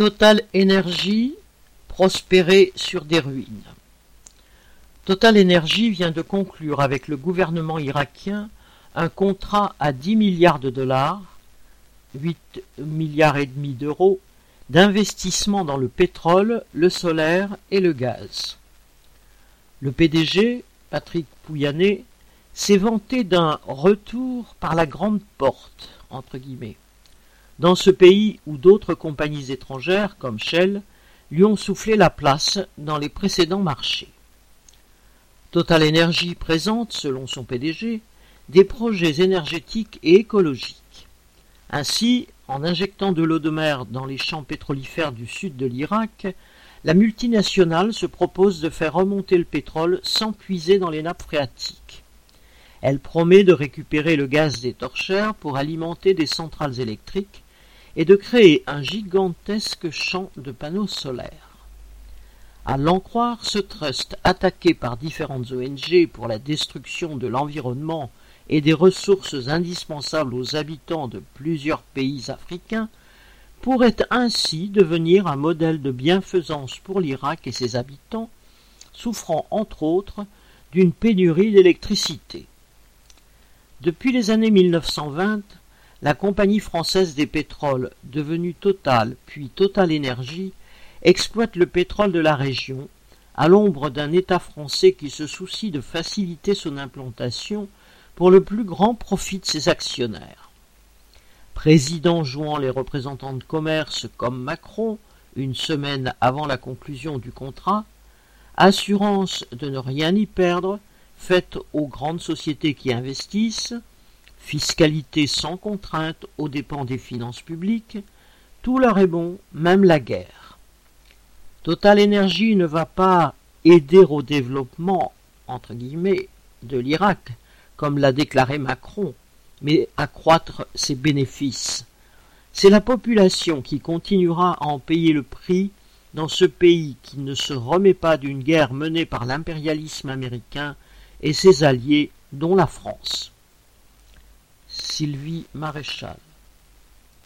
Total Energy prospérer sur des ruines. Total Energy vient de conclure avec le gouvernement irakien un contrat à 10 milliards de dollars, 8 milliards et demi d'euros, d'investissement dans le pétrole, le solaire et le gaz. Le PDG, Patrick Pouyanné, s'est vanté d'un retour par la grande porte, entre guillemets, dans ce pays où d'autres compagnies étrangères, comme Shell, lui ont soufflé la place dans les précédents marchés. Total Energy présente, selon son PDG, des projets énergétiques et écologiques. Ainsi, en injectant de l'eau de mer dans les champs pétrolifères du sud de l'Irak, la multinationale se propose de faire remonter le pétrole sans puiser dans les nappes phréatiques. Elle promet de récupérer le gaz des torchères pour alimenter des centrales électriques et de créer un gigantesque champ de panneaux solaires. À l'en croire, ce trust, attaqué par différentes ONG pour la destruction de l'environnement et des ressources indispensables aux habitants de plusieurs pays africains, pourrait ainsi devenir un modèle de bienfaisance pour l'Irak et ses habitants, souffrant entre autres d'une pénurie d'électricité. Depuis les années 1920, la compagnie française des pétroles, devenue Total puis Total Énergie, exploite le pétrole de la région, à l'ombre d'un État français qui se soucie de faciliter son implantation pour le plus grand profit de ses actionnaires. Président jouant les représentants de commerce comme Macron, une semaine avant la conclusion du contrat, assurance de ne rien y perdre faite aux grandes sociétés qui investissent, fiscalité sans contrainte aux dépens des finances publiques, tout leur est bon, même la guerre. Total Energy ne va pas aider au développement, entre guillemets, de l'Irak, comme l'a déclaré Macron, mais accroître ses bénéfices. C'est la population qui continuera à en payer le prix dans ce pays qui ne se remet pas d'une guerre menée par l'impérialisme américain et ses alliés, dont la France. Sylvie Maréchal